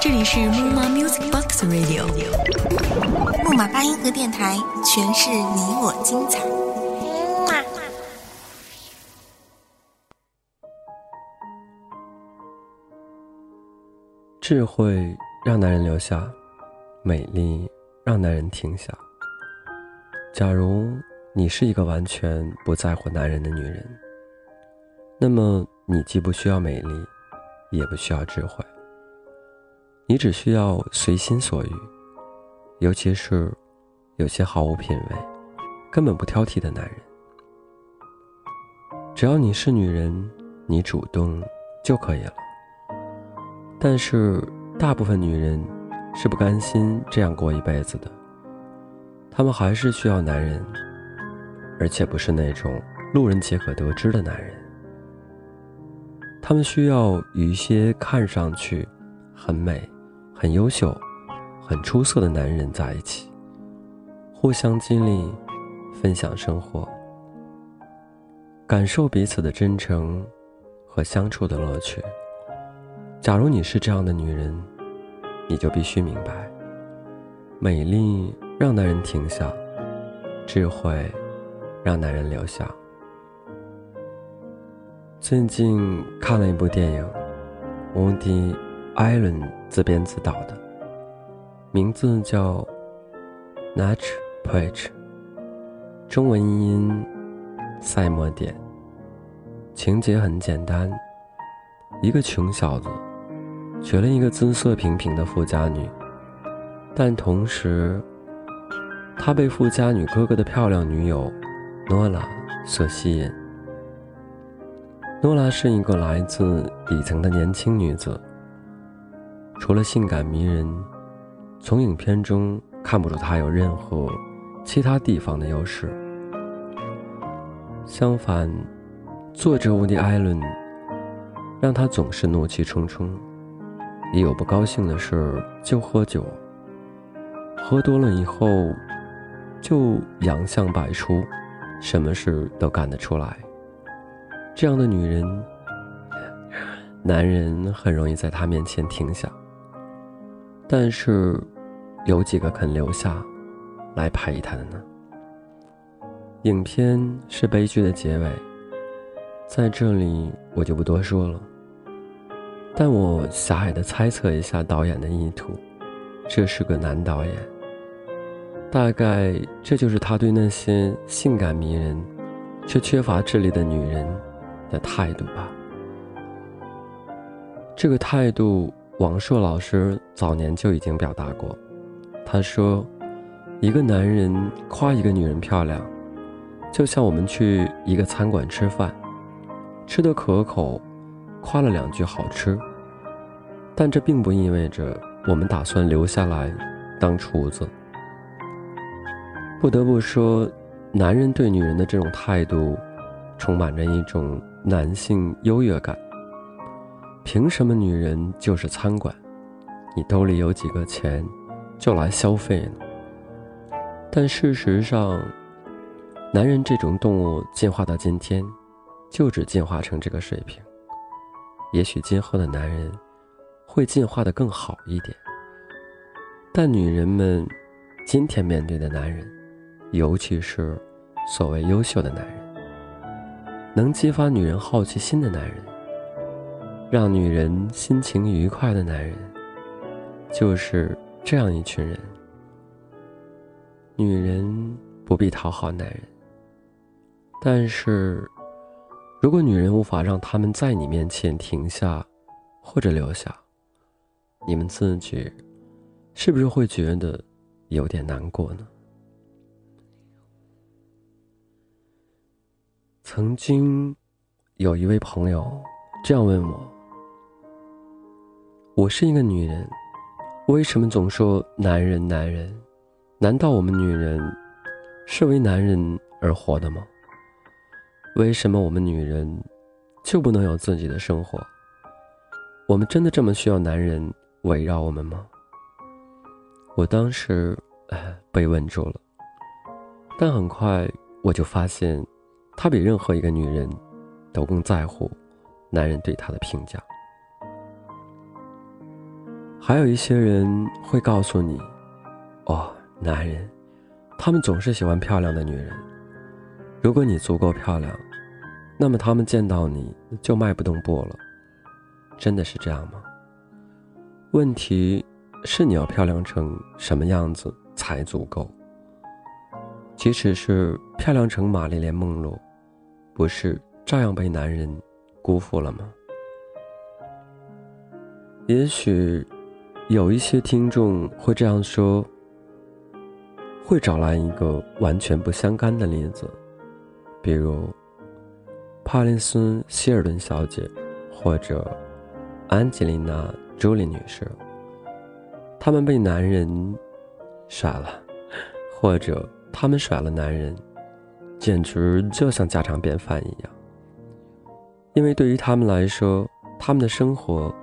这里是木马 Music Box Radio，木马八音盒电台，诠释你我精彩。智慧让男人留下，美丽让男人停下。假如你是一个完全不在乎男人的女人，那么你既不需要美丽，也不需要智慧，你只需要随心所欲。尤其是有些毫无品味、根本不挑剔的男人，只要你是女人，你主动就可以了。但是，大部分女人是不甘心这样过一辈子的。她们还是需要男人，而且不是那种路人皆可得知的男人。她们需要与一些看上去很美、很优秀、很出色的男人在一起，互相激励，分享生活，感受彼此的真诚和相处的乐趣。假如你是这样的女人，你就必须明白：美丽让男人停下，智慧让男人留下。最近看了一部电影，乌迪·艾伦自编自导的，名字叫《Natch p o e t》，中文音赛末点。情节很简单，一个穷小子。娶了一个姿色平平的富家女，但同时，他被富家女哥哥的漂亮女友诺拉所吸引。诺拉是一个来自底层的年轻女子，除了性感迷人，从影片中看不出她有任何其他地方的优势。相反，作者伍迪·艾伦让她总是怒气冲冲。一有不高兴的事就喝酒，喝多了以后就洋相百出，什么事都干得出来。这样的女人，男人很容易在她面前停下。但是，有几个肯留下来陪她的呢？影片是悲剧的结尾，在这里我就不多说了。但我狭隘的猜测一下导演的意图，这是个男导演。大概这就是他对那些性感迷人，却缺乏智力的女人的态度吧。这个态度，王朔老师早年就已经表达过。他说：“一个男人夸一个女人漂亮，就像我们去一个餐馆吃饭，吃得可口。”夸了两句好吃，但这并不意味着我们打算留下来当厨子。不得不说，男人对女人的这种态度，充满着一种男性优越感。凭什么女人就是餐馆？你兜里有几个钱，就来消费呢？但事实上，男人这种动物进化到今天，就只进化成这个水平。也许今后的男人会进化的更好一点，但女人们今天面对的男人，尤其是所谓优秀的男人，能激发女人好奇心的男人，让女人心情愉快的男人，就是这样一群人。女人不必讨好男人，但是。如果女人无法让他们在你面前停下，或者留下，你们自己是不是会觉得有点难过呢？曾经有一位朋友这样问我：“我是一个女人，为什么总说男人男人？难道我们女人是为男人而活的吗？”为什么我们女人就不能有自己的生活？我们真的这么需要男人围绕我们吗？我当时被问住了，但很快我就发现，他比任何一个女人都更在乎男人对她的评价。还有一些人会告诉你：“哦，男人，他们总是喜欢漂亮的女人。如果你足够漂亮，那么他们见到你就迈不动步了。”真的是这样吗？问题是你要漂亮成什么样子才足够？即使是漂亮成玛丽莲梦露，不是照样被男人辜负了吗？也许。有一些听众会这样说，会找来一个完全不相干的例子，比如帕林斯希尔顿小姐，或者安吉丽娜朱莉女士。他们被男人甩了，或者他们甩了男人，简直就像家常便饭一样。因为对于他们来说，他们的生活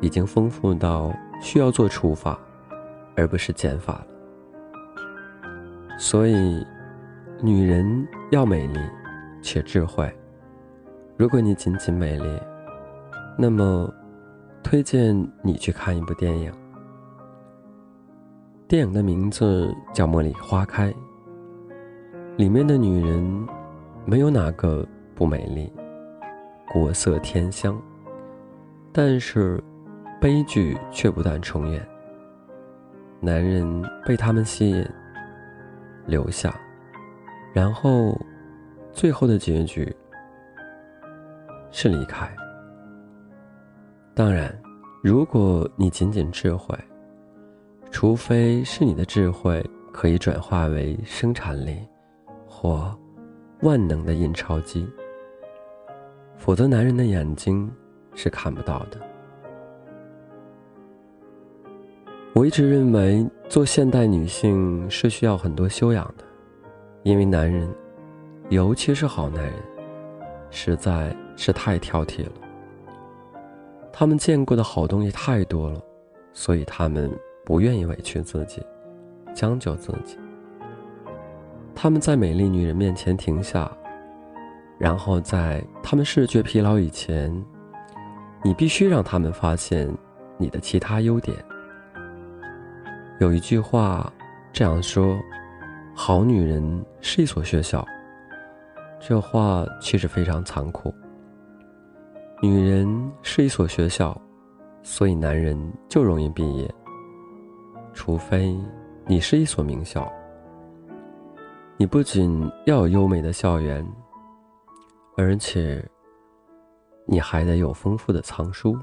已经丰富到。需要做除法，而不是减法了。所以，女人要美丽且智慧。如果你仅仅美丽，那么，推荐你去看一部电影。电影的名字叫《茉莉花开》。里面的女人，没有哪个不美丽，国色天香。但是。悲剧却不断重演。男人被他们吸引，留下，然后，最后的结局是离开。当然，如果你仅仅智慧，除非是你的智慧可以转化为生产力，或万能的印钞机，否则男人的眼睛是看不到的。我一直认为，做现代女性是需要很多修养的，因为男人，尤其是好男人，实在是太挑剔了。他们见过的好东西太多了，所以他们不愿意委屈自己，将就自己。他们在美丽女人面前停下，然后在他们视觉疲劳以前，你必须让他们发现你的其他优点。有一句话这样说：“好女人是一所学校。”这话其实非常残酷。女人是一所学校，所以男人就容易毕业。除非你是一所名校，你不仅要有优美的校园，而且你还得有丰富的藏书。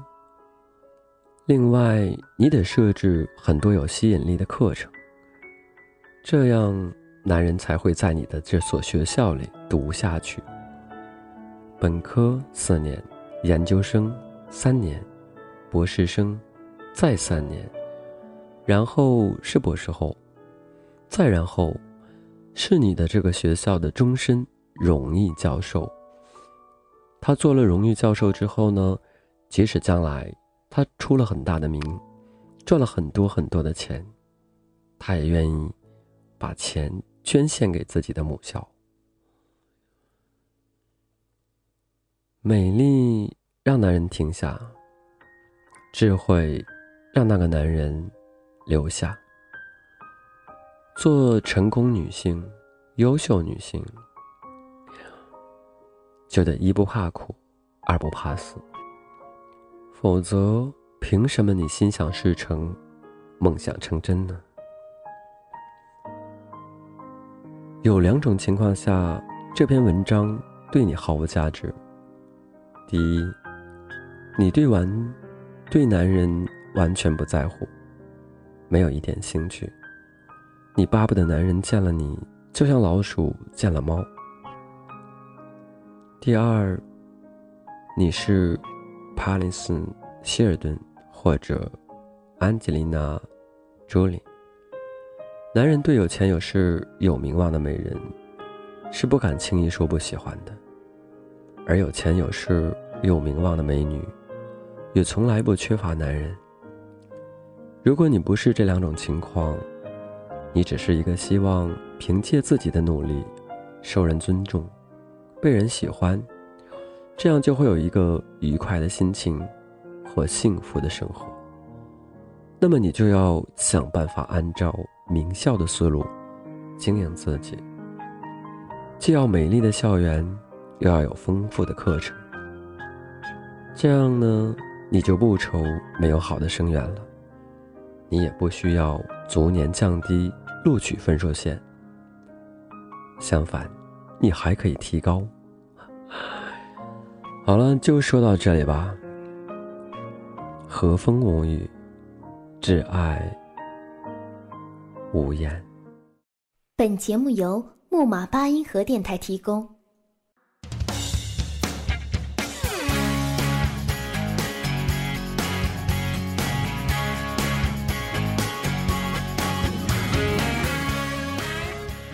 另外，你得设置很多有吸引力的课程，这样男人才会在你的这所学校里读下去。本科四年，研究生三年，博士生再三年，然后是博士后，再然后是你的这个学校的终身荣誉教授。他做了荣誉教授之后呢，即使将来。他出了很大的名，赚了很多很多的钱，他也愿意把钱捐献给自己的母校。美丽让男人停下，智慧让那个男人留下。做成功女性、优秀女性，就得一不怕苦，二不怕死。否则，凭什么你心想事成、梦想成真呢？有两种情况下，这篇文章对你毫无价值。第一，你对完对男人完全不在乎，没有一点兴趣，你巴不得男人见了你就像老鼠见了猫。第二，你是。帕林斯·希尔顿或者安吉丽娜·朱莉，男人对有钱有势有名望的美人是不敢轻易说不喜欢的，而有钱有势有名望的美女也从来不缺乏男人。如果你不是这两种情况，你只是一个希望凭借自己的努力受人尊重、被人喜欢。这样就会有一个愉快的心情和幸福的生活。那么你就要想办法按照名校的思路经营自己，既要美丽的校园，又要有丰富的课程。这样呢，你就不愁没有好的生源了，你也不需要逐年降低录取分数线。相反，你还可以提高。好了，就说到这里吧。和风无语。挚爱无言。本节目由木马八音盒电台提供。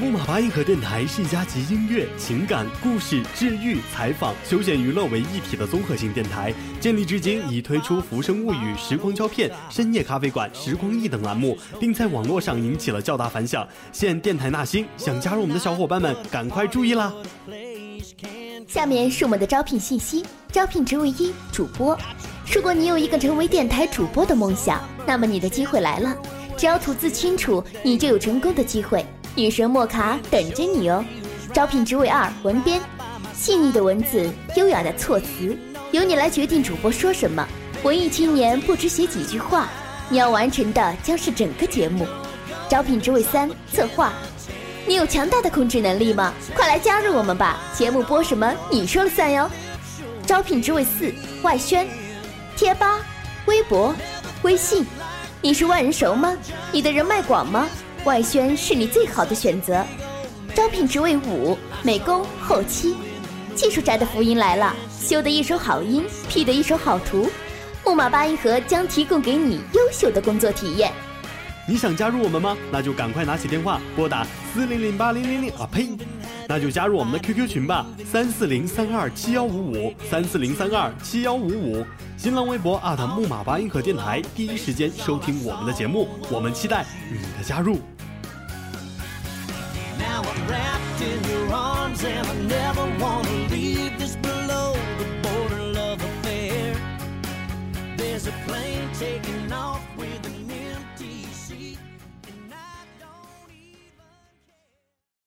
木马八音盒电台是一家集音乐、情感、故事、治愈、采访、休闲娱乐为一体的综合性电台。建立至今，已推出《浮生物语》《时光胶片》《深夜咖啡馆》《时光忆》等栏目，并在网络上引起了较大反响。现电台纳新，想加入我们的小伙伴们，赶快注意啦！下面是我们的招聘信息：招聘职位一，主播。如果你有一个成为电台主播的梦想，那么你的机会来了。只要吐字清楚，你就有成功的机会。女神莫卡等着你哦！招聘职位二文编，细腻的文字，优雅的措辞，由你来决定主播说什么。文艺青年不只写几句话，你要完成的将是整个节目。招聘职位三策划，你有强大的控制能力吗？快来加入我们吧！节目播什么你说了算哟。招聘职位四外宣，贴吧、微博、微信，你是万人熟吗？你的人脉广吗？外宣是你最好的选择，招聘职位五美工后期，技术宅的福音来了，修得一手好音，P 得一手好图，木马八音盒将提供给你优秀的工作体验。你想加入我们吗？那就赶快拿起电话拨打四零零八零零零啊呸！那就加入我们的 QQ 群吧，三四零三二七幺五五，三四零三二七幺五五。新浪微博木马八音盒电台，第一时间收听我们的节目，我们期待你的加入。Taking off